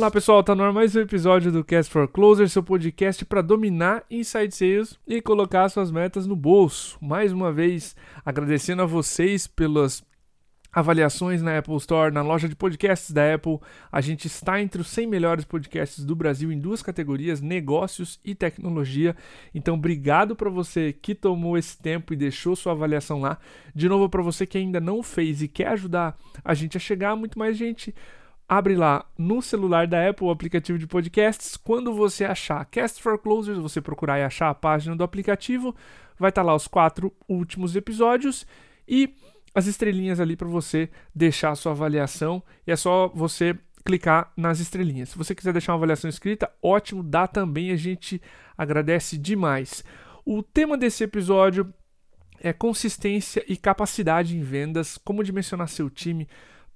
Olá pessoal, tá no ar mais um episódio do Cast for Closer, seu podcast para dominar inside sales e colocar suas metas no bolso. Mais uma vez, agradecendo a vocês pelas avaliações na Apple Store, na loja de podcasts da Apple. A gente está entre os 100 melhores podcasts do Brasil em duas categorias, negócios e tecnologia. Então, obrigado para você que tomou esse tempo e deixou sua avaliação lá. De novo, para você que ainda não fez e quer ajudar a gente a chegar a muito mais gente, abre lá no celular da Apple o aplicativo de podcasts. Quando você achar Cast for Closers, você procurar e achar a página do aplicativo, vai estar tá lá os quatro últimos episódios e as estrelinhas ali para você deixar a sua avaliação e é só você clicar nas estrelinhas. Se você quiser deixar uma avaliação escrita, ótimo, dá também, a gente agradece demais. O tema desse episódio é consistência e capacidade em vendas, como dimensionar seu time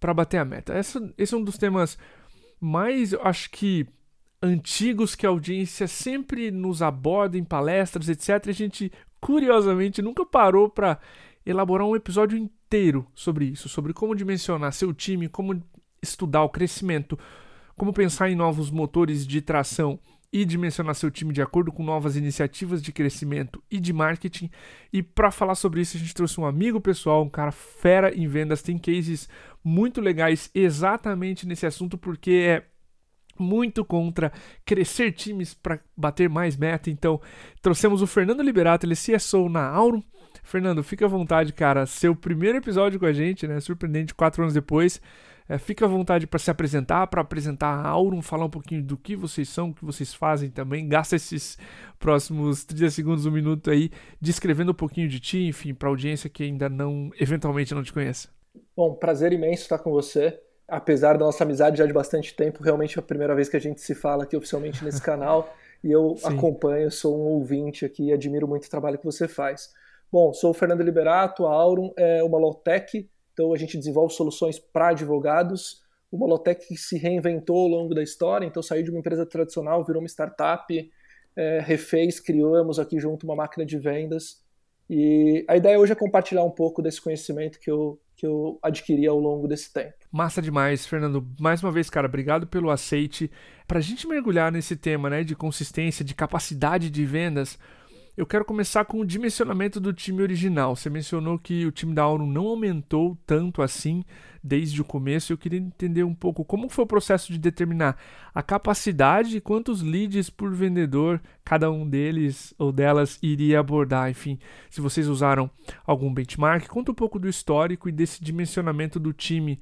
para bater a meta. Esse é um dos temas mais, acho que, antigos que a audiência sempre nos aborda em palestras, etc. A gente, curiosamente, nunca parou para elaborar um episódio inteiro sobre isso, sobre como dimensionar seu time, como estudar o crescimento, como pensar em novos motores de tração e dimensionar seu time de acordo com novas iniciativas de crescimento e de marketing. E para falar sobre isso, a gente trouxe um amigo pessoal, um cara fera em vendas, tem cases muito legais exatamente nesse assunto, porque é muito contra crescer times para bater mais meta. Então, trouxemos o Fernando Liberato, ele é CSO na Aurum. Fernando, fica à vontade, cara. Seu primeiro episódio com a gente, né? Surpreendente, quatro anos depois. É, fica à vontade para se apresentar, para apresentar a Aurum, falar um pouquinho do que vocês são, o que vocês fazem também. Gasta esses próximos 30 segundos, um minuto aí, descrevendo um pouquinho de ti, enfim, para audiência que ainda não, eventualmente não te conheça. Bom, prazer imenso estar com você apesar da nossa amizade já de bastante tempo, realmente é a primeira vez que a gente se fala aqui oficialmente nesse canal. E eu Sim. acompanho, sou um ouvinte aqui e admiro muito o trabalho que você faz. Bom, sou o Fernando Liberato, a Aurum é uma Lotec, então a gente desenvolve soluções para advogados. Uma Lotec que se reinventou ao longo da história, então saiu de uma empresa tradicional, virou uma startup, é, refez, criamos aqui junto uma máquina de vendas. E a ideia hoje é compartilhar um pouco desse conhecimento que eu, que eu adquiri ao longo desse tempo. Massa demais, Fernando. Mais uma vez, cara, obrigado pelo aceite. Para a gente mergulhar nesse tema, né, de consistência, de capacidade de vendas, eu quero começar com o dimensionamento do time original. Você mencionou que o time da Aurum não aumentou tanto assim desde o começo. Eu queria entender um pouco como foi o processo de determinar a capacidade e quantos leads por vendedor cada um deles ou delas iria abordar. Enfim, se vocês usaram algum benchmark, conta um pouco do histórico e desse dimensionamento do time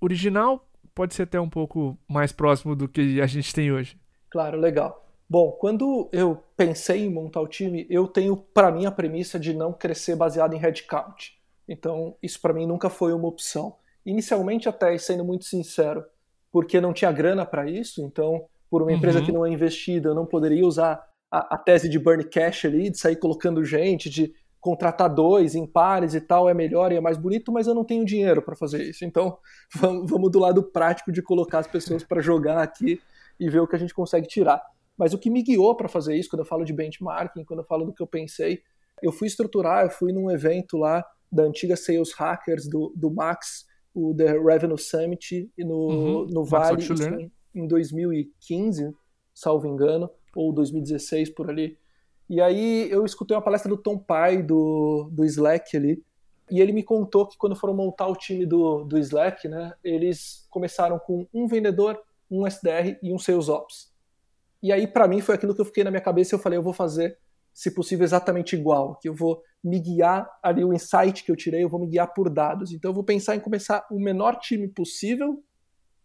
original. Pode ser até um pouco mais próximo do que a gente tem hoje. Claro, legal. Bom, quando eu pensei em montar o time, eu tenho para mim a premissa de não crescer baseado em headcount. Então, isso para mim nunca foi uma opção. Inicialmente, até sendo muito sincero, porque não tinha grana para isso, então, por uma empresa uhum. que não é investida, eu não poderia usar a, a, tese de burn cash ali, de sair colocando gente, de contratar dois em pares e tal, é melhor e é mais bonito, mas eu não tenho dinheiro para fazer isso. Então, vamos, vamos do lado prático de colocar as pessoas para jogar aqui e ver o que a gente consegue tirar. Mas o que me guiou para fazer isso, quando eu falo de benchmarking, quando eu falo do que eu pensei, eu fui estruturar, eu fui num evento lá da antiga Sales Hackers do, do Max, o The Revenue Summit, no, uhum. no Vale, em, em 2015, salvo engano, ou 2016 por ali. E aí eu escutei uma palestra do Tom Pai, do, do Slack ali, e ele me contou que quando foram montar o time do, do Slack, né, eles começaram com um vendedor, um SDR e um Sales Ops. E aí, para mim, foi aquilo que eu fiquei na minha cabeça e eu falei, eu vou fazer, se possível, exatamente igual, que eu vou me guiar ali, o insight que eu tirei, eu vou me guiar por dados. Então, eu vou pensar em começar o menor time possível,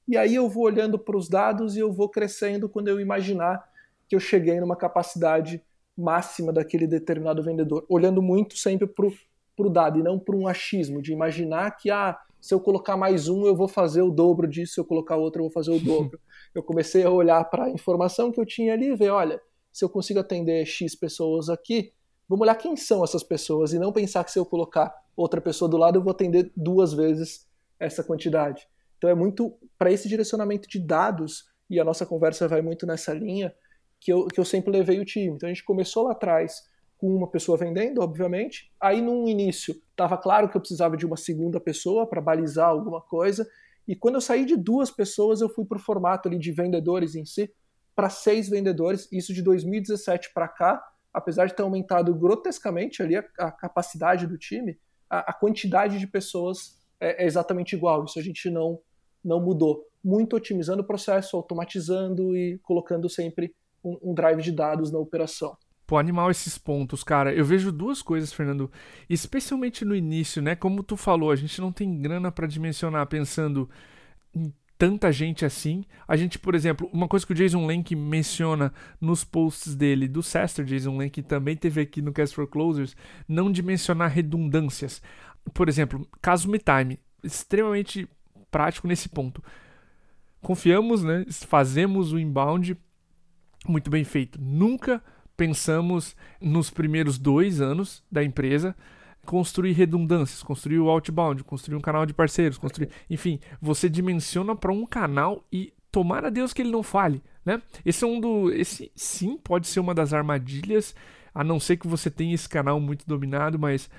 e aí eu vou olhando para os dados e eu vou crescendo quando eu imaginar que eu cheguei numa capacidade máxima daquele determinado vendedor, olhando muito sempre para o dado e não para um achismo, de imaginar que, ah, se eu colocar mais um, eu vou fazer o dobro disso, se eu colocar outro, eu vou fazer o dobro. eu comecei a olhar para a informação que eu tinha ali e ver, olha, se eu consigo atender X pessoas aqui, vamos olhar quem são essas pessoas e não pensar que se eu colocar outra pessoa do lado, eu vou atender duas vezes essa quantidade. Então é muito para esse direcionamento de dados, e a nossa conversa vai muito nessa linha, que eu, que eu sempre levei o time. Então a gente começou lá atrás com uma pessoa vendendo, obviamente. Aí, no início, estava claro que eu precisava de uma segunda pessoa para balizar alguma coisa. E quando eu saí de duas pessoas, eu fui para o formato ali de vendedores em si, para seis vendedores, isso de 2017 para cá, apesar de ter aumentado grotescamente ali a, a capacidade do time, a, a, quantidade de pessoas é, é exatamente igual. Isso a gente não, não mudou. Muito otimizando o processo, automatizando e colocando sempre um, um drive de dados na operação. Pô, animal esses pontos, cara. Eu vejo duas coisas, Fernando. Especialmente no início, né? Como tu falou, a gente não tem grana para dimensionar pensando em tanta gente assim. A gente, por exemplo, uma coisa que o Jason Lank menciona nos posts dele do Sester, Jason Lank também teve aqui no Cast for Closers, não dimensionar redundâncias. Por exemplo, caso Me Time, extremamente prático nesse ponto. Confiamos, né? Fazemos o inbound muito bem feito. Nunca pensamos nos primeiros dois anos da empresa construir redundâncias, construir o outbound, construir um canal de parceiros, construir, enfim, você dimensiona para um canal e tomar a Deus que ele não fale, né? Esse é um do, esse sim pode ser uma das armadilhas, a não ser que você tenha esse canal muito dominado, mas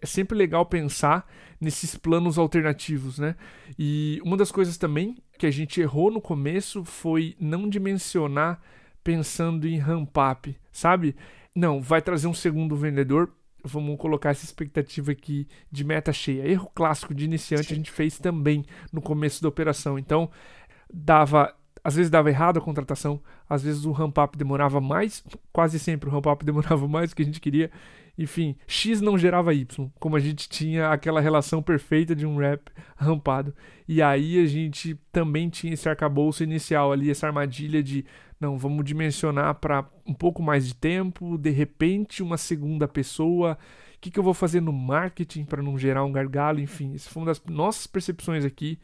é sempre legal pensar nesses planos alternativos, né? E uma das coisas também que a gente errou no começo foi não dimensionar pensando em ramp up, sabe? Não, vai trazer um segundo vendedor, vamos colocar essa expectativa aqui de meta cheia. Erro clássico de iniciante a gente fez também no começo da operação. Então, dava às vezes dava errado a contratação, às vezes o ramp up demorava mais, quase sempre o ramp up demorava mais do que a gente queria. Enfim, X não gerava Y, como a gente tinha aquela relação perfeita de um rap rampado. E aí a gente também tinha esse arcabouço inicial ali, essa armadilha de não, vamos dimensionar para um pouco mais de tempo, de repente uma segunda pessoa. O que, que eu vou fazer no marketing para não gerar um gargalo? Enfim, essa foi uma das nossas percepções aqui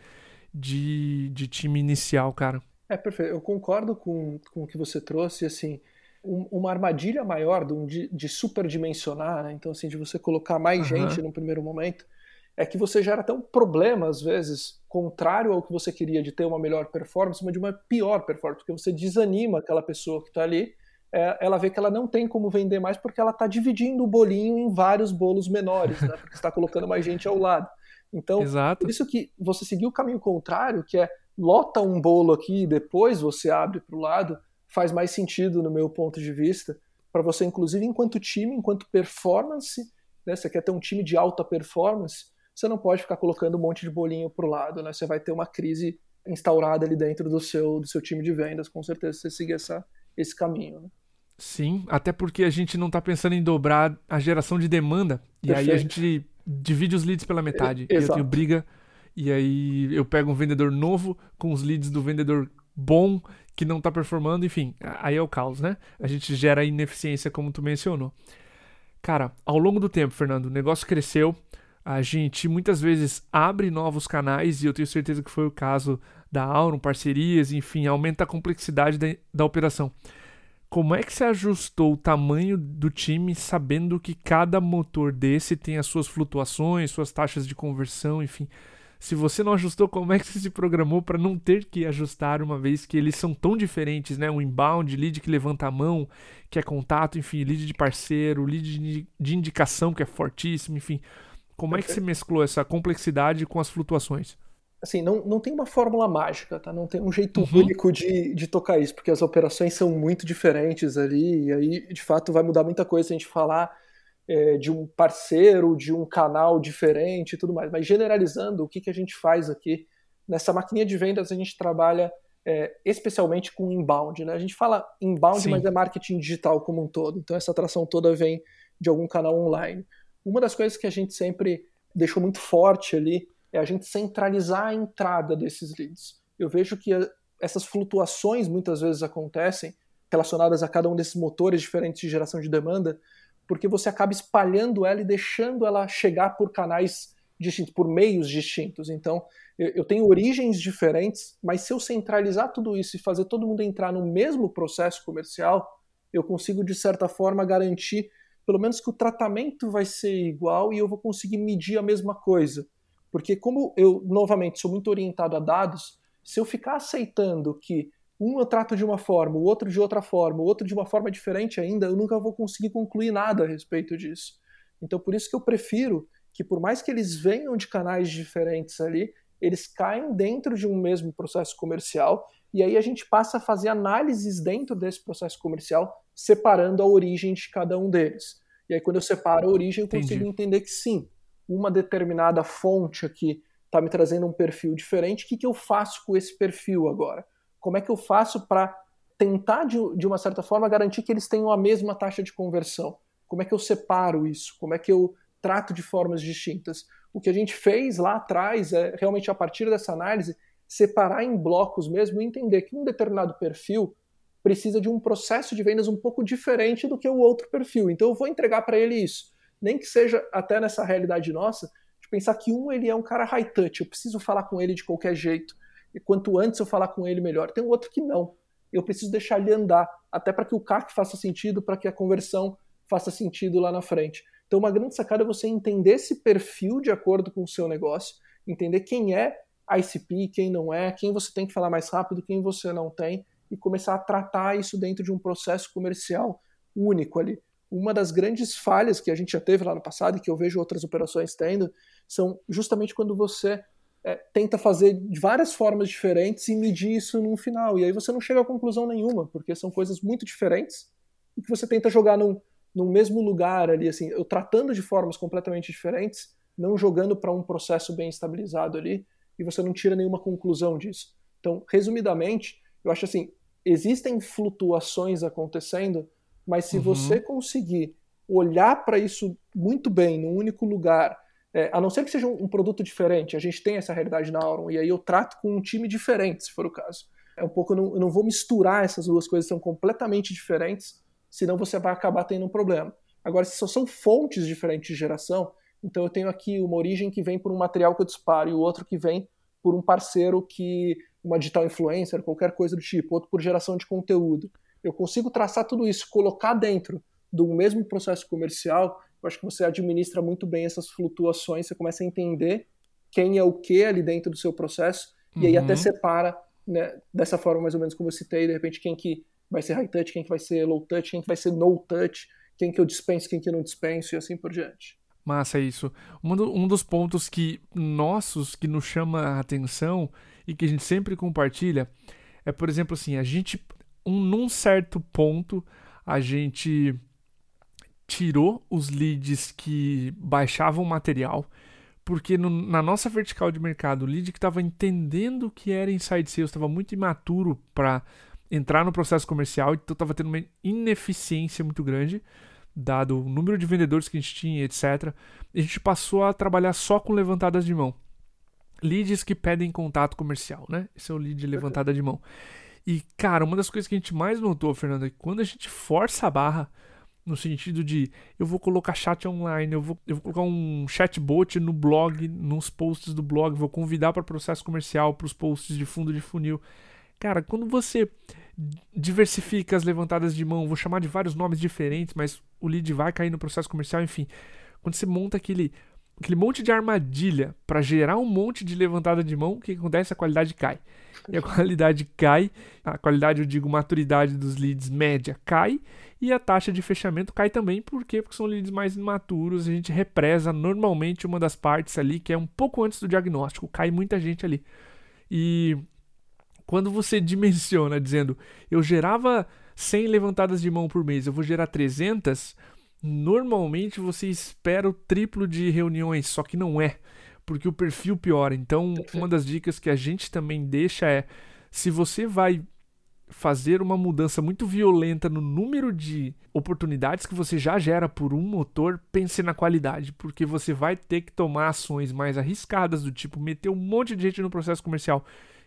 de, de time inicial, cara. É perfeito, eu concordo com, com o que você trouxe, assim, um, uma armadilha maior de, de superdimensionar, né? então assim, de você colocar mais uhum. gente no primeiro momento, é que você gera até um problema, às vezes, contrário ao que você queria de ter uma melhor performance, mas de uma pior performance, porque você desanima aquela pessoa que está ali, é, ela vê que ela não tem como vender mais porque ela está dividindo o bolinho em vários bolos menores, né, porque está colocando mais gente ao lado. Então, Exato. por isso que você seguir o caminho contrário, que é lota um bolo aqui e depois você abre para o lado, faz mais sentido no meu ponto de vista, para você, inclusive, enquanto time, enquanto performance, né, você quer ter um time de alta performance, você não pode ficar colocando um monte de bolinho para o lado, né? Você vai ter uma crise instaurada ali dentro do seu, do seu time de vendas, com certeza, se você seguir essa, esse caminho. Né? Sim, até porque a gente não está pensando em dobrar a geração de demanda, e Perfeito. aí a gente divide os leads pela metade. É, eu tenho briga, e aí eu pego um vendedor novo com os leads do vendedor bom que não está performando, enfim, aí é o caos, né? A gente gera ineficiência, como tu mencionou. Cara, ao longo do tempo, Fernando, o negócio cresceu, a gente muitas vezes abre novos canais, e eu tenho certeza que foi o caso da Auron, parcerias, enfim, aumenta a complexidade da, da operação. Como é que você ajustou o tamanho do time sabendo que cada motor desse tem as suas flutuações, suas taxas de conversão, enfim? Se você não ajustou, como é que você se programou para não ter que ajustar uma vez que eles são tão diferentes, né? O inbound, lead que levanta a mão, que é contato, enfim, lead de parceiro, lead de indicação que é fortíssimo, enfim. Como é que se mesclou essa complexidade com as flutuações? Assim, não, não tem uma fórmula mágica, tá? Não tem um jeito uhum. único de, de tocar isso, porque as operações são muito diferentes ali, e aí, de fato, vai mudar muita coisa se a gente falar é, de um parceiro, de um canal diferente e tudo mais. Mas generalizando, o que, que a gente faz aqui? Nessa maquininha de vendas, a gente trabalha é, especialmente com inbound. Né? A gente fala inbound, Sim. mas é marketing digital como um todo. Então, essa atração toda vem de algum canal online. Uma das coisas que a gente sempre deixou muito forte ali é a gente centralizar a entrada desses leads. Eu vejo que essas flutuações muitas vezes acontecem relacionadas a cada um desses motores diferentes de geração de demanda, porque você acaba espalhando ela e deixando ela chegar por canais distintos, por meios distintos. Então, eu tenho origens diferentes, mas se eu centralizar tudo isso e fazer todo mundo entrar no mesmo processo comercial, eu consigo, de certa forma, garantir pelo menos que o tratamento vai ser igual e eu vou conseguir medir a mesma coisa. Porque como eu, novamente, sou muito orientado a dados, se eu ficar aceitando que um eu trato de uma forma, o outro de outra forma, o outro de uma forma diferente ainda, eu nunca vou conseguir concluir nada a respeito disso. Então, por isso que eu prefiro que, por mais que eles venham de canais diferentes ali, eles caem dentro de um mesmo processo comercial e aí a gente passa a fazer análises dentro desse processo comercial, separando a origem de cada um deles. E aí quando eu separo a origem, eu consigo Entendi. entender que sim, uma determinada fonte aqui está me trazendo um perfil diferente, o que, que eu faço com esse perfil agora? Como é que eu faço para tentar, de, de uma certa forma, garantir que eles tenham a mesma taxa de conversão? Como é que eu separo isso? Como é que eu trato de formas distintas? O que a gente fez lá atrás é realmente, a partir dessa análise, separar em blocos mesmo e entender que um determinado perfil precisa de um processo de vendas um pouco diferente do que o outro perfil. Então eu vou entregar para ele isso. Nem que seja até nessa realidade nossa, de pensar que um ele é um cara high touch, eu preciso falar com ele de qualquer jeito. E quanto antes eu falar com ele, melhor. Tem um outro que não. Eu preciso deixar ele andar, até para que o CAC faça sentido, para que a conversão faça sentido lá na frente. Então, uma grande sacada é você entender esse perfil de acordo com o seu negócio, entender quem é ICP, quem não é, quem você tem que falar mais rápido, quem você não tem, e começar a tratar isso dentro de um processo comercial único ali. Uma das grandes falhas que a gente já teve lá no passado e que eu vejo outras operações tendo são justamente quando você é, tenta fazer de várias formas diferentes e medir isso no final. E aí você não chega a conclusão nenhuma, porque são coisas muito diferentes e que você tenta jogar num, num mesmo lugar ali, assim, eu tratando de formas completamente diferentes, não jogando para um processo bem estabilizado ali, e você não tira nenhuma conclusão disso. Então, resumidamente, eu acho assim, existem flutuações acontecendo, mas se uhum. você conseguir olhar para isso muito bem, num único lugar, é, a não ser que seja um, um, produto diferente, a gente tem essa realidade na Auron, e aí eu trato com um time diferente, se for o caso. É um pouco, eu não, eu não vou misturar essas duas coisas, são completamente diferentes, senão você vai acabar tendo um problema. Agora, se só são fontes diferentes de geração, então eu tenho aqui uma origem que vem por um material que eu disparo e o outro que vem por um parceiro que uma digital influencer, qualquer coisa do tipo, outro por geração de conteúdo. Eu consigo traçar tudo isso, colocar dentro do mesmo processo comercial, eu acho que você administra muito bem essas flutuações, você começa a entender quem é o que ali dentro do seu processo, uhum. e aí até uhum. separa, né, dessa forma mais ou menos como eu citei, de repente quem que vai ser high touch, quem que vai ser low touch, quem que vai ser no touch, quem que eu dispenso, quem que eu não dispenso e assim por diante. Massa isso. Um, do, um dos pontos que nossos que nos chama a atenção e que a gente sempre compartilha é, por exemplo, assim, a gente, um, num certo ponto, a gente tirou os leads que baixavam material, porque no, na nossa vertical de mercado, o lead que estava entendendo o que era inside sales estava muito imaturo para entrar no processo comercial, então estava tendo uma ineficiência muito grande, dado o número de vendedores que a gente tinha, etc. A gente passou a trabalhar só com levantadas de mão leads que pedem contato comercial, né? Esse é o lead levantada de mão. E, cara, uma das coisas que a gente mais notou, Fernando, é que quando a gente força a barra, no sentido de eu vou colocar chat online, eu vou, eu vou colocar um chatbot no blog, nos posts do blog, vou convidar para processo comercial, para os posts de fundo de funil. Cara, quando você diversifica as levantadas de mão, vou chamar de vários nomes diferentes, mas o lead vai cair no processo comercial, enfim. Quando você monta aquele aquele monte de armadilha para gerar um monte de levantada de mão, o que acontece? A qualidade cai. E a qualidade cai, a qualidade, eu digo, maturidade dos leads média cai, e a taxa de fechamento cai também, por quê? Porque são leads mais imaturos, a gente represa normalmente uma das partes ali, que é um pouco antes do diagnóstico, cai muita gente ali. E quando você dimensiona dizendo, eu gerava 100 levantadas de mão por mês, eu vou gerar 300, normalmente você espera o triplo de reuniões, só que não é, porque o perfil piora. Então, uma das dicas que a gente também deixa é: se você vai fazer uma mudança muito violenta no número de oportunidades que você já gera por um motor, pense na qualidade, porque você vai ter que tomar ações mais arriscadas, do tipo meter um monte de gente no processo comercial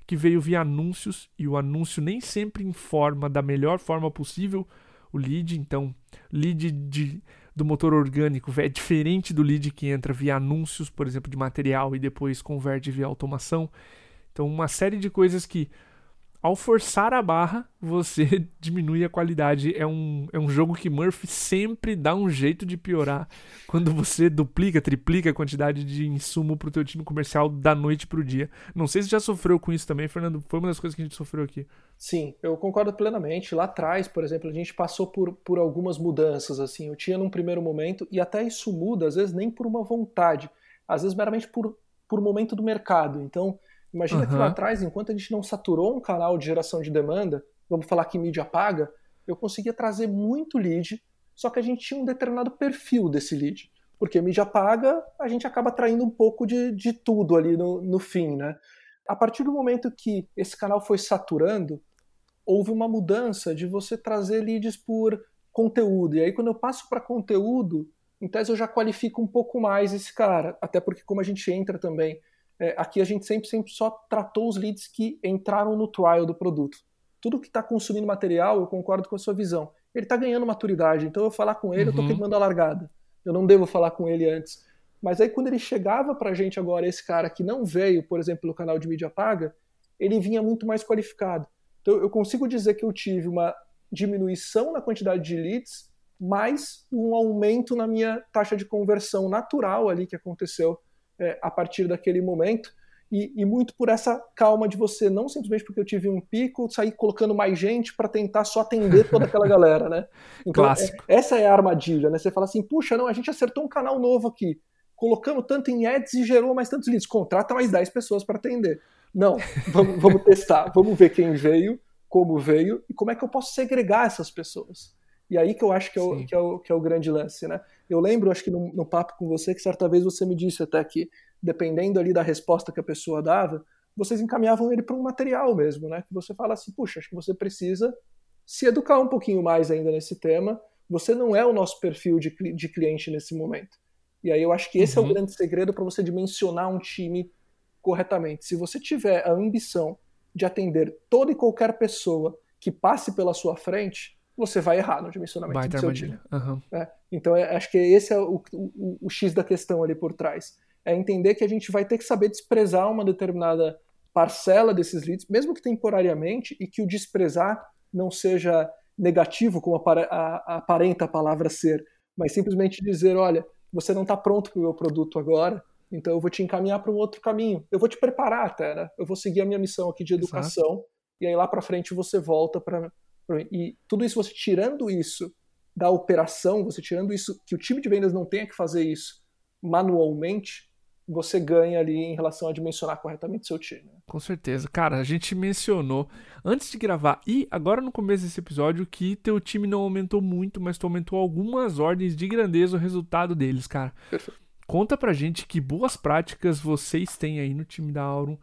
que veio via anúncios e o anúncio nem sempre informa da melhor forma possível o lead, então lead de, do motor orgânico é diferente do lead que entra via anúncios, por exemplo, de material e depois converte via automação. Então, uma série de coisas que ao forçar a barra, você diminui a qualidade. É um, é um jogo que Murphy sempre dá um jeito de piorar quando você duplica, triplica a quantidade de insumo para o teu time comercial da noite para o dia. Não sei se já sofreu com isso também, Fernando. Foi uma das coisas que a gente sofreu aqui. Sim, eu concordo plenamente. Lá atrás, por exemplo, a gente passou por, por algumas mudanças. assim. Eu tinha num primeiro momento, e até isso muda, às vezes nem por uma vontade, às vezes meramente por, por momento do mercado. Então, Imagina uhum. que lá atrás, enquanto a gente não saturou um canal de geração de demanda, vamos falar que mídia paga, eu conseguia trazer muito lead, só que a gente tinha um determinado perfil desse lead. Porque mídia paga, a gente acaba traindo um pouco de, de tudo ali no, no fim, né? A partir do momento que esse canal foi saturando, houve uma mudança de você trazer leads por conteúdo. E aí, quando eu passo para conteúdo, em tese eu já qualifico um pouco mais esse cara. Até porque, como a gente entra também, é, aqui a gente sempre, sempre só tratou os leads que entraram no trial do produto. Tudo que está consumindo material, eu concordo com a sua visão. Ele está ganhando maturidade, então eu falar com ele, uhum. eu estou queimando a largada eu não devo falar com ele antes. Mas aí quando ele chegava para a gente agora, esse cara que não veio, por exemplo, no canal de mídia paga, ele vinha muito mais qualificado. Então eu consigo dizer que eu tive uma diminuição na quantidade de leads, mais um aumento na minha taxa de conversão natural ali que aconteceu é, a partir daquele momento. E, e, muito por essa calma de você, não simplesmente porque eu tive um pico, sair colocando mais gente para tentar só atender toda aquela galera, né? Então, Clássico. É, essa é a armadilha, né? Você fala assim, puxa, não, a gente acertou um canal novo aqui, colocamos tanto em ads e gerou mais tantos leads, contrata mais 10 pessoas para atender. Não, vamos, vamos testar, vamos ver quem veio, como veio e como é que eu posso segregar essas pessoas. E aí que eu acho que é o, que é o, que é o grande lance, né? Eu lembro, acho que no, no papo com você, que certa vez você me disse até que dependendo ali da resposta que a pessoa dava, vocês encaminhavam ele para um material mesmo, né? Que você fala assim, puxa, acho que você precisa se educar um pouquinho mais ainda nesse tema. Você não é o nosso perfil de, de cliente nesse momento. E aí eu acho que esse uhum. é o uhum. grande segredo para você dimensionar um time corretamente. Se você tiver a ambição de atender toda e qualquer pessoa que passe pela sua frente, você vai errar no dimensionamento vai do seu time. Uhum. É, então é, acho que esse é o, o, o X da questão ali por trás é entender que a gente vai ter que saber desprezar uma determinada parcela desses leads, mesmo que temporariamente, e que o desprezar não seja negativo, como aparenta a palavra ser, mas simplesmente dizer: olha, você não está pronto para o meu produto agora, então eu vou te encaminhar para um outro caminho. Eu vou te preparar até, né? Eu vou seguir a minha missão aqui de educação, Exato. e aí lá para frente você volta para. E tudo isso, você tirando isso da operação, você tirando isso, que o time de vendas não tenha que fazer isso manualmente, você ganha ali em relação a dimensionar corretamente seu time. Com certeza. Cara, a gente mencionou antes de gravar e agora no começo desse episódio que teu time não aumentou muito, mas tu aumentou algumas ordens de grandeza o resultado deles, cara. Perfeito. Conta pra gente que boas práticas vocês têm aí no time da Aurum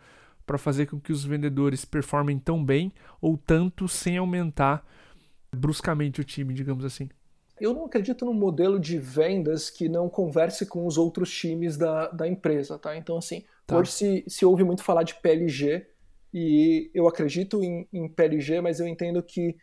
para fazer com que os vendedores performem tão bem ou tanto sem aumentar bruscamente o time, digamos assim. Eu não acredito num modelo de vendas que não converse com os outros times da, da empresa, tá? Então, assim, tá. hoje se, se ouve muito falar de PLG, e eu acredito em, em PLG, mas eu entendo que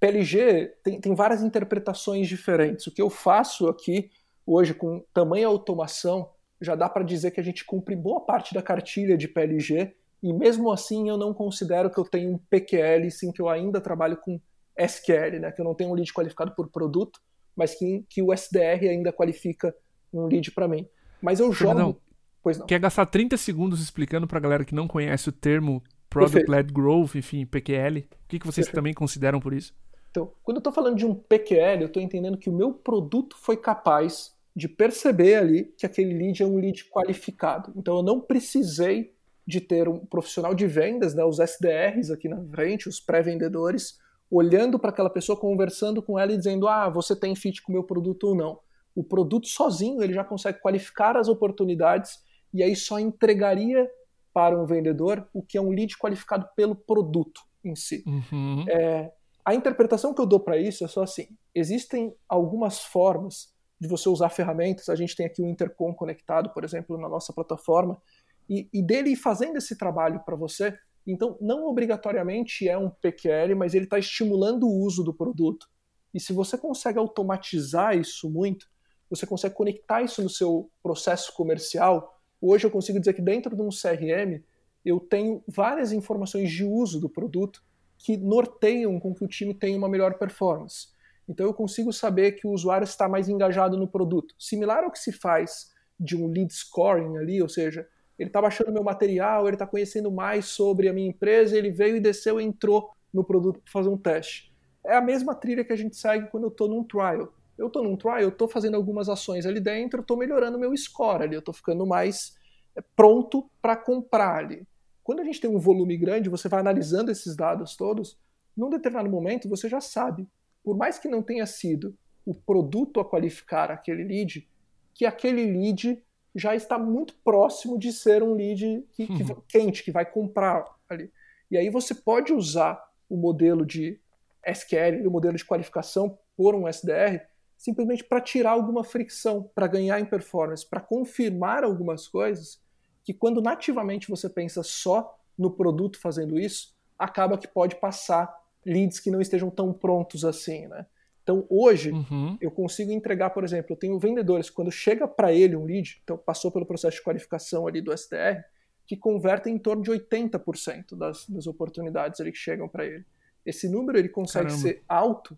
PLG tem, tem várias interpretações diferentes. O que eu faço aqui, hoje, com tamanha automação, já dá para dizer que a gente cumpre boa parte da cartilha de PLG, e mesmo assim eu não considero que eu tenho um PQL, sim que eu ainda trabalho com SQL, né, que eu não tenho um lead qualificado por produto, mas que, que o SDR ainda qualifica um lead para mim. Mas eu jogo. Não. Pois não. Quer gastar 30 segundos explicando para a galera que não conhece o termo Product Led Growth, enfim, PQL? O que, que vocês Perfeito. também consideram por isso? Então, quando eu estou falando de um PQL, eu estou entendendo que o meu produto foi capaz de perceber ali que aquele lead é um lead qualificado. Então, eu não precisei de ter um profissional de vendas, né, os SDRs aqui na frente, os pré-vendedores, olhando para aquela pessoa, conversando com ela e dizendo: ah, você tem fit com o meu produto ou não. O produto sozinho ele já consegue qualificar as oportunidades e aí só entregaria para um vendedor o que é um lead qualificado pelo produto em si. Uhum. É, a interpretação que eu dou para isso é só assim: existem algumas formas de você usar ferramentas. A gente tem aqui o Intercom conectado, por exemplo, na nossa plataforma, e, e dele fazendo esse trabalho para você, então, não obrigatoriamente é um PQL, mas ele está estimulando o uso do produto. E se você consegue automatizar isso muito, você consegue conectar isso no seu processo comercial. Hoje eu consigo dizer que dentro de um CRM eu tenho várias informações de uso do produto que norteiam com que o time tenha uma melhor performance. Então eu consigo saber que o usuário está mais engajado no produto. Similar ao que se faz de um lead scoring ali, ou seja, ele está baixando meu material, ele está conhecendo mais sobre a minha empresa, ele veio e desceu e entrou no produto para fazer um teste. É a mesma trilha que a gente segue quando eu estou num trial. Eu estou num trial, eu estou fazendo algumas ações ali dentro, estou melhorando meu score ali, eu estou ficando mais é, pronto para comprar ali. quando a gente tem um volume grande, você vai analisando esses dados todos, num determinado momento você já sabe, por mais que não tenha sido o produto a qualificar aquele lead, que aquele lead já está muito próximo de ser um lead que, que, uhum. quente, que vai comprar ali. E aí você pode usar o modelo de SQL, o modelo de qualificação por um SDR, simplesmente para tirar alguma fricção, para ganhar em performance, para confirmar algumas coisas que quando nativamente você pensa só no produto fazendo isso, acaba que pode passar leads que não estejam tão prontos assim, né? Então, hoje, uhum. eu consigo entregar, por exemplo, eu tenho vendedores, quando chega para ele um lead, então passou pelo processo de qualificação ali do SDR, que convertem em torno de 80% das, das oportunidades ali que chegam para ele. Esse número ele consegue Caramba. ser alto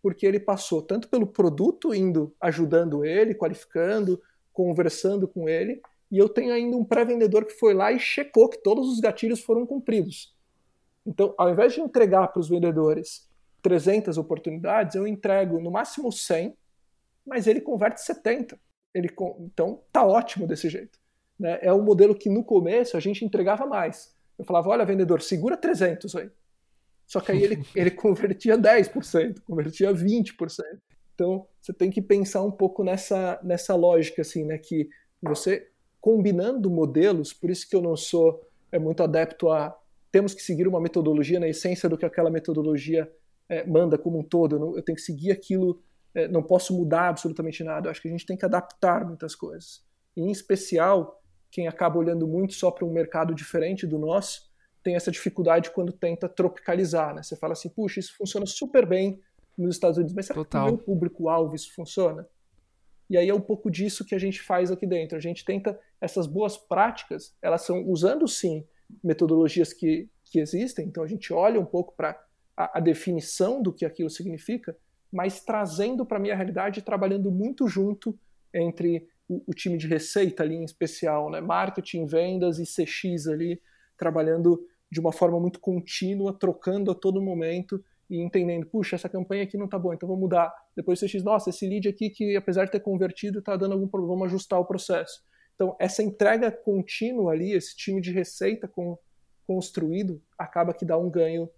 porque ele passou tanto pelo produto indo ajudando ele, qualificando, conversando com ele, e eu tenho ainda um pré-vendedor que foi lá e checou que todos os gatilhos foram cumpridos. Então, ao invés de entregar para os vendedores 300 oportunidades, eu entrego no máximo 100, mas ele converte 70. Ele, então, tá ótimo desse jeito. Né? É um modelo que no começo a gente entregava mais. Eu falava, olha, vendedor, segura 300 aí. Só que aí ele, ele convertia 10%, convertia 20%. Então, você tem que pensar um pouco nessa, nessa lógica, assim, né? Que você combinando modelos, por isso que eu não sou é, muito adepto a temos que seguir uma metodologia na essência do que aquela metodologia é, manda como um todo. Eu, não, eu, tenho que seguir aquilo, é, não posso mudar absolutamente nada. Eu acho que a gente tem que adaptar muitas coisas. E, em especial, quem acaba olhando muito só para um mercado diferente do nosso, tem essa dificuldade quando tenta tropicalizar, né? Você fala assim, puxa, isso funciona super bem nos Estados Unidos, mas será Total. que o meu público-alvo isso funciona? E aí é um pouco disso que a gente faz aqui dentro. A gente tenta essas boas práticas, elas são usando sim metodologias que, que existem, então a gente olha um pouco para a, a, definição do que aquilo significa, mas trazendo para a minha realidade, trabalhando muito junto entre o, o, time de receita ali em especial, né? marketing, vendas e CX ali, trabalhando de uma forma muito contínua, trocando a todo momento e entendendo, puxa, essa campanha aqui não tá boa, então vou mudar. Depois você diz, nossa, esse lead aqui que apesar de ter convertido está dando algum problema, vamos ajustar o processo. Então, essa entrega contínua ali, esse time de receita com, construído, acaba que dá um ganho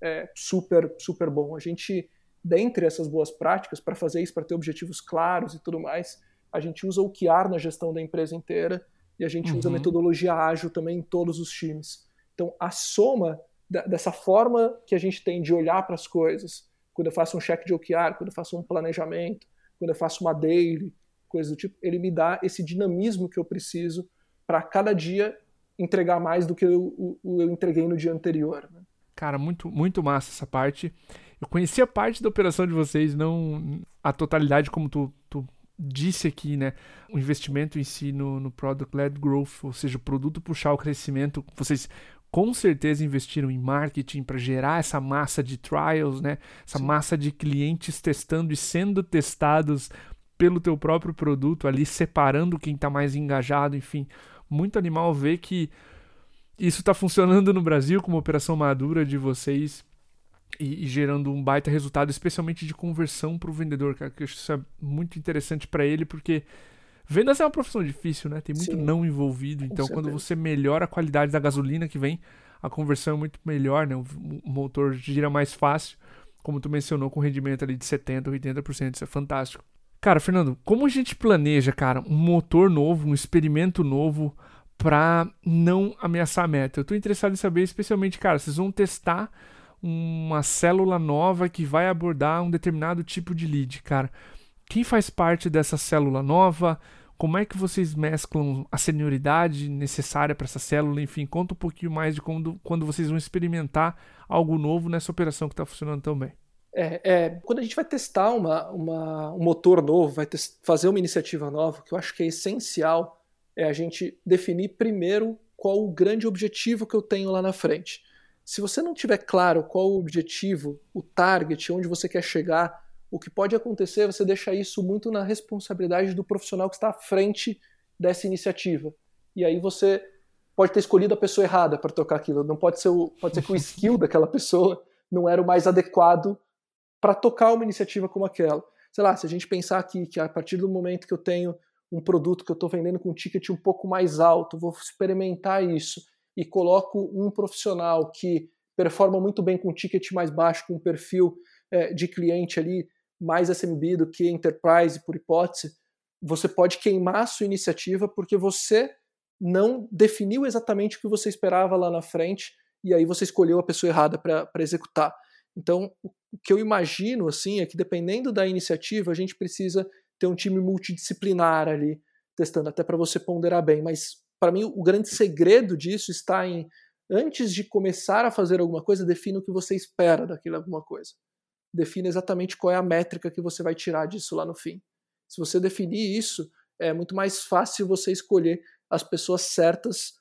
é, super, super bom. A gente, dentre essas boas práticas, para fazer isso, para ter objetivos claros e tudo mais, a gente usa o QR na gestão da empresa inteira e a gente uhum. usa metodologia ágil também em todos os times. Então, a soma dessa forma que a gente tem de olhar para as coisas, quando eu faço um check de OKR, quando eu faço um planejamento, quando eu faço uma daily, coisa do tipo, ele me dá esse dinamismo que eu preciso para cada dia entregar mais do que eu, eu, eu entreguei no dia anterior. Né? Cara, muito, muito massa essa parte. Eu conhecia parte da operação de vocês, não a totalidade como tu, tu disse aqui, né? O investimento em si no, no Product Led Growth, ou seja, o produto puxar o crescimento. Vocês com certeza investiram em marketing para gerar essa massa de trials, né? Essa Sim. massa de clientes testando e sendo testados pelo teu próprio produto ali, separando quem está mais engajado, enfim. Muito animal ver que isso está funcionando no Brasil como operação madura de vocês e, e gerando um baita resultado, especialmente de conversão para o vendedor, cara, que eu acho isso é muito interessante para ele, porque Vendas é uma profissão difícil, né? Tem muito Sim, não envolvido. Então, quando você melhora a qualidade da gasolina que vem, a conversão é muito melhor, né? O motor gira mais fácil, como tu mencionou, com rendimento ali de 70%, 80%. Isso é fantástico. Cara, Fernando, como a gente planeja, cara, um motor novo, um experimento novo para não ameaçar a meta? Eu tô interessado em saber, especialmente, cara, vocês vão testar uma célula nova que vai abordar um determinado tipo de lead, cara. Quem faz parte dessa célula nova? Como é que vocês mesclam a senioridade necessária para essa célula? Enfim, conta um pouquinho mais de quando, quando vocês vão experimentar algo novo nessa operação que está funcionando tão bem. É, é, quando a gente vai testar uma, uma, um motor novo, vai fazer uma iniciativa nova, que eu acho que é essencial é a gente definir primeiro qual o grande objetivo que eu tenho lá na frente. Se você não tiver claro qual o objetivo, o target, onde você quer chegar, o que pode acontecer é você deixar isso muito na responsabilidade do profissional que está à frente dessa iniciativa. E aí você pode ter escolhido a pessoa errada para tocar aquilo. Não pode ser o, pode ser que o skill daquela pessoa não era o mais adequado para tocar uma iniciativa como aquela. Sei lá, se a gente pensar aqui que a partir do momento que eu tenho um produto que eu estou vendendo com um ticket um pouco mais alto, vou experimentar isso e coloco um profissional que performa muito bem com um ticket mais baixo, com um perfil é, de cliente ali mais SMB do que Enterprise, por hipótese, você pode queimar a sua iniciativa porque você não definiu exatamente o que você esperava lá na frente e aí você escolheu a pessoa errada para executar. Então, o que eu imagino assim é que dependendo da iniciativa, a gente precisa ter um time multidisciplinar ali testando, até para você ponderar bem. Mas para mim o grande segredo disso está em antes de começar a fazer alguma coisa, defina o que você espera daquilo alguma coisa. Defina exatamente qual é a métrica que você vai tirar disso lá no fim. Se você definir isso, é muito mais fácil você escolher as pessoas certas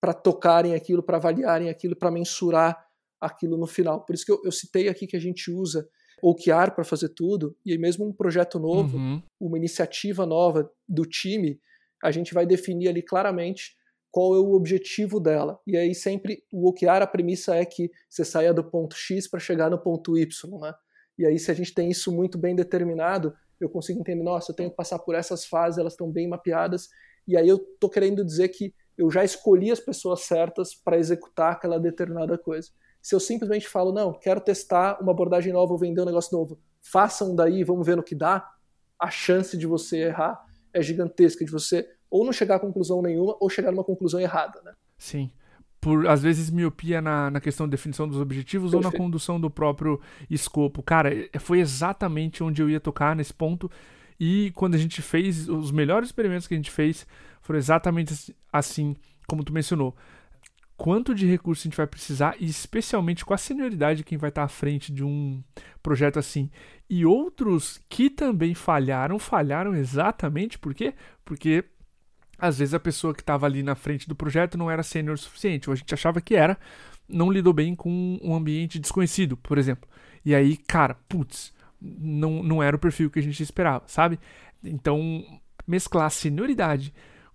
para tocarem aquilo, para avaliarem aquilo, para mensurar aquilo no final. Por isso que eu, eu citei aqui que a gente usa OKR para fazer tudo, e aí mesmo um projeto novo, uhum. uma iniciativa nova do time, a gente vai definir ali claramente qual é o objetivo dela. E aí sempre o OKR, a premissa é que você saia do ponto X para chegar no ponto Y, né? E aí se a gente tem isso muito bem determinado, eu consigo entender, nossa, eu tenho que passar por essas fases, elas estão bem mapeadas, e aí eu tô querendo dizer que eu já escolhi as pessoas certas para executar aquela determinada coisa. Se eu simplesmente falo, não, quero testar uma abordagem nova ou vender um negócio novo, façam daí, vamos ver no que dá, a chance de você errar é gigantesca, de você ou não chegar a conclusão nenhuma ou chegar numa conclusão errada, né? Sim por às vezes miopia na, na questão de definição dos objetivos Perfeito. ou na condução do próprio escopo. Cara, foi exatamente onde eu ia tocar nesse ponto. E quando a gente fez, os melhores experimentos que a gente fez foram exatamente assim, como tu mencionou. Quanto de recurso a gente vai precisar, e especialmente com a senioridade de quem vai estar à frente de um projeto assim. E outros que também falharam, falharam exatamente por quê? Porque às vezes a pessoa que estava ali na frente do projeto não era sênior o suficiente, ou a gente achava que era, não lidou bem com um ambiente desconhecido, por exemplo. E aí, cara, putz, não, não era o perfil que a gente esperava, sabe? Então, mesclar a senioridade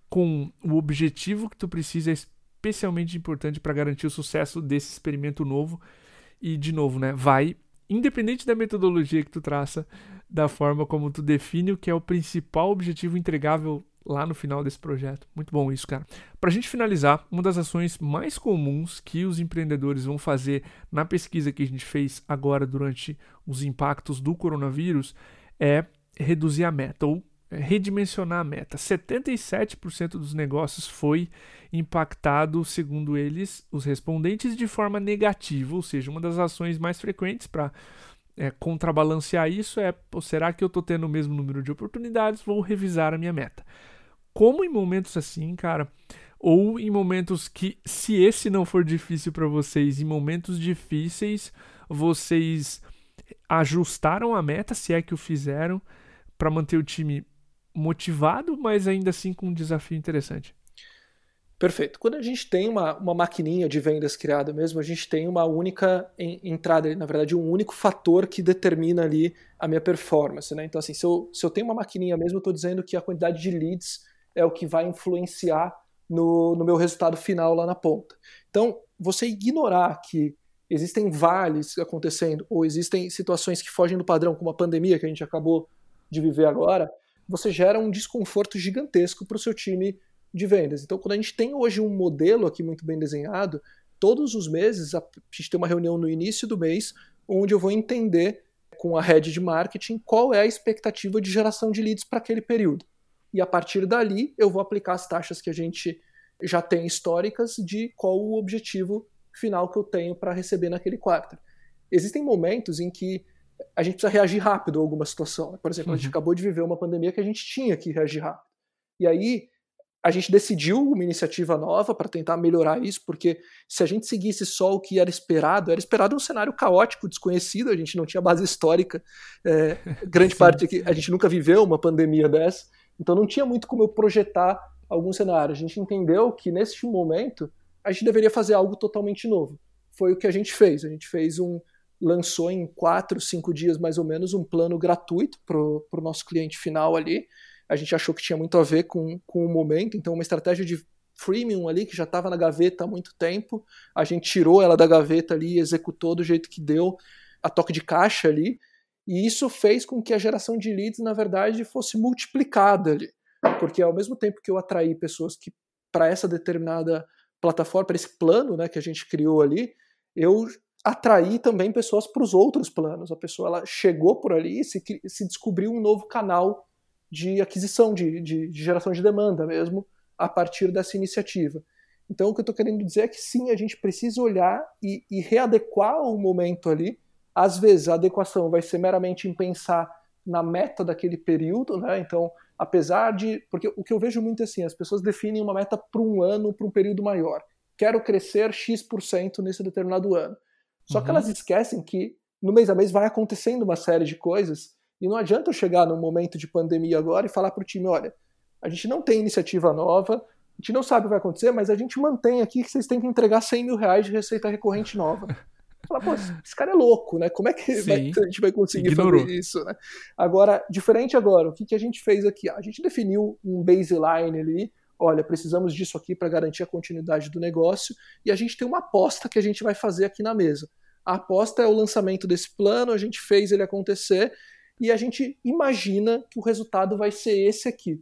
com o objetivo que tu precisa especialmente importante para garantir o sucesso desse experimento novo. E, de novo, né, vai, independente da metodologia que tu traça, da forma como tu define o que é o principal objetivo entregável lá no final desse projeto. Muito bom isso, cara. Para a gente finalizar, uma das ações mais comuns que os empreendedores vão fazer na pesquisa que a gente fez agora durante os impactos do coronavírus é reduzir a meta ou redimensionar a meta. 77% dos negócios foi impactado, segundo eles, os respondentes, de forma negativa, ou seja, uma das ações mais frequentes para é, contrabalancear isso é: será que eu estou tendo o mesmo número de oportunidades? Vou revisar a minha meta. Como em momentos assim, cara, ou em momentos que, se esse não for difícil para vocês, em momentos difíceis, vocês ajustaram a meta, se é que o fizeram, para manter o time motivado, mas ainda assim com um desafio interessante. Perfeito. Quando a gente tem uma, uma maquininha de vendas criada mesmo, a gente tem uma única entrada, na verdade, um único fator que determina ali a minha performance. Né? Então, assim, se eu, se eu tenho uma maquininha mesmo, eu estou dizendo que a quantidade de leads é o que vai influenciar no, no meu resultado final lá na ponta. Então, você ignorar que existem vales acontecendo, ou existem situações que fogem do padrão, como a pandemia que a gente acabou de viver agora, você gera um desconforto gigantesco para o seu time de vendas. Então, quando a gente tem hoje um modelo aqui muito bem desenhado, todos os meses a gente tem uma reunião no início do mês onde eu vou entender com a head de marketing qual é a expectativa de geração de leads para aquele período. E a partir dali eu vou aplicar as taxas que a gente já tem históricas de qual o objetivo final que eu tenho para receber naquele quarto. Existem momentos em que a gente precisa reagir rápido a alguma situação. Por exemplo, a gente uhum. acabou de viver uma pandemia que a gente tinha que reagir rápido. E aí a gente decidiu uma iniciativa nova para tentar melhorar isso, porque se a gente seguisse só o que era esperado, era esperado um cenário caótico, desconhecido, a gente não tinha base histórica, é, grande parte aqui, a gente nunca viveu uma pandemia dessa, então não tinha muito como eu projetar algum cenário. A gente entendeu que neste momento a gente deveria fazer algo totalmente novo. Foi o que a gente fez. A gente fez um lançou em quatro, cinco dias mais ou menos um plano gratuito para o nosso cliente final ali, a gente achou que tinha muito a ver com, com o momento, então uma estratégia de freemium ali que já estava na gaveta há muito tempo, a gente tirou ela da gaveta ali executou do jeito que deu, a toque de caixa ali, e isso fez com que a geração de leads, na verdade, fosse multiplicada ali, porque ao mesmo tempo que eu atraí pessoas que para essa determinada plataforma, para esse plano né, que a gente criou ali, eu atrair também pessoas para os outros planos. A pessoa ela chegou por ali e se, se descobriu um novo canal de aquisição, de, de, de geração de demanda mesmo, a partir dessa iniciativa. Então, o que eu estou querendo dizer é que sim, a gente precisa olhar e, e, readequar o momento ali. Às vezes, a adequação vai ser meramente em pensar na meta daquele período, né? Então, apesar de. Porque o que eu vejo muito é assim: as pessoas definem uma meta para um ano, para um período maior. Quero crescer X% nesse determinado ano. Só uhum. que elas esquecem que no mês a mês vai acontecendo uma série de coisas e não adianta eu chegar num momento de pandemia agora e falar para o time: olha, a gente não tem iniciativa nova, a gente não sabe o que vai acontecer, mas a gente mantém aqui que vocês têm que entregar 100 mil reais de receita recorrente nova. Fala, pô, esse cara é louco, né? Como é que vai, a gente vai conseguir Ignorou. fazer isso, né? Agora, diferente agora, o que, que a gente fez aqui? A gente definiu um baseline ali, olha, precisamos disso aqui para garantir a continuidade do negócio, e a gente tem uma aposta que a gente vai fazer aqui na mesa. A aposta é o lançamento desse plano, a gente fez ele acontecer e a gente imagina que o resultado vai ser esse aqui.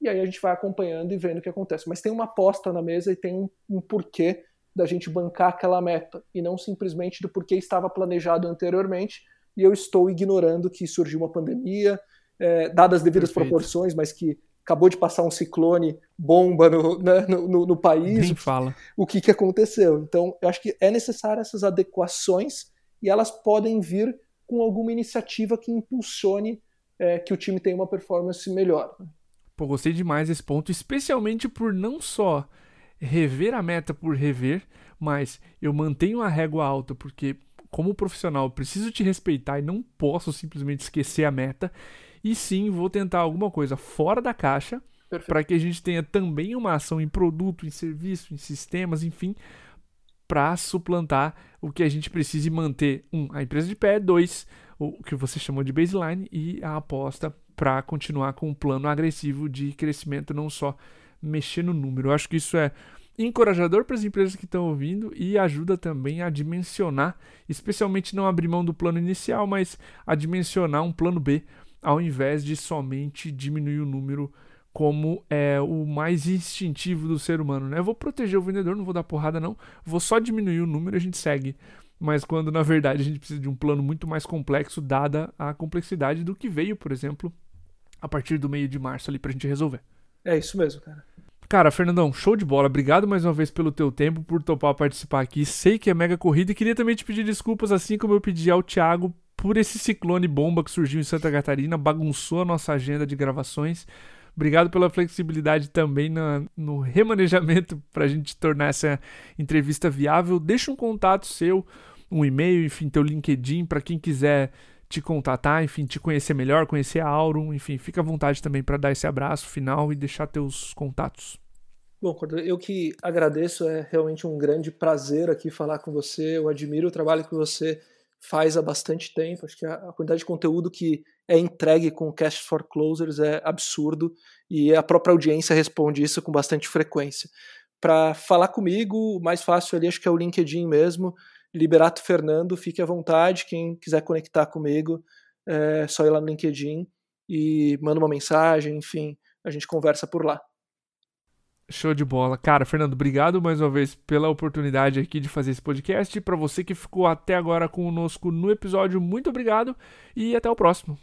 E aí a gente vai acompanhando e vendo o que acontece. Mas tem uma aposta na mesa e tem um, um porquê da gente bancar aquela meta e não simplesmente do porquê estava planejado anteriormente e eu estou ignorando que surgiu uma pandemia, é, dadas as devidas Perfeito. proporções, mas que acabou de passar um ciclone bomba no, né, no, no, no, país. Nem fala. O que, que aconteceu? Então, eu acho que é necessário essas adequações e elas podem vir com alguma iniciativa que impulsione é, que o time tenha uma performance melhor. Pô, gostei demais desse ponto, especialmente por não só rever a meta por rever, mas eu mantenho a régua alta porque, como profissional, preciso te respeitar e não posso simplesmente esquecer a meta. E sim, vou tentar alguma coisa fora da caixa para que a gente tenha também uma ação em produto, em serviço, em sistemas, enfim, para suplantar o que a gente precisa e manter, um, a empresa de pé, dois, o que você chamou de baseline. E a aposta para continuar com um plano agressivo de crescimento, não só mexer no número. Eu acho que isso é encorajador para as empresas que estão ouvindo e ajuda também a dimensionar, especialmente não abrir mão do plano inicial, mas a dimensionar um plano B ao invés de somente diminuir o número como é o mais instintivo do ser humano, né? Eu vou proteger o vendedor, não vou dar porrada não, vou só diminuir o número e a gente segue. Mas quando na verdade a gente precisa de um plano muito mais complexo, dada a complexidade do que veio, por exemplo, a partir do meio de março ali pra gente resolver. É isso mesmo, cara. Cara, Fernandão, show de bola. Obrigado mais uma vez pelo teu tempo, por topar participar aqui. Sei que é mega corrida e queria também te pedir desculpas, assim como eu pedi ao Thiago por esse ciclone bomba que surgiu em Santa Catarina, bagunçou a nossa agenda de gravações. Obrigado pela flexibilidade também na, no remanejamento para a gente tornar essa entrevista viável. Deixa um contato seu, um e-mail, enfim, teu LinkedIn para quem quiser te contatar, enfim, te conhecer melhor, conhecer a Aurum, enfim, fica à vontade também para dar esse abraço final e deixar teus contatos. Bom, eu que agradeço, é realmente um grande prazer aqui falar com você. Eu admiro o trabalho que você faz há bastante tempo. Acho que a, quantidade de conteúdo que é entregue com o Cash for Closers é absurdo e a própria audiência responde isso com bastante frequência. Para falar comigo, o mais fácil ali acho que é o LinkedIn mesmo. Liberato Fernando, fique à vontade. Quem quiser conectar comigo, é só ir lá no LinkedIn e manda uma mensagem, enfim, a gente conversa por lá. Show de bola. Cara, Fernando, obrigado mais uma vez pela oportunidade aqui de fazer esse podcast. Para você que ficou até agora conosco no episódio, muito obrigado e até o próximo.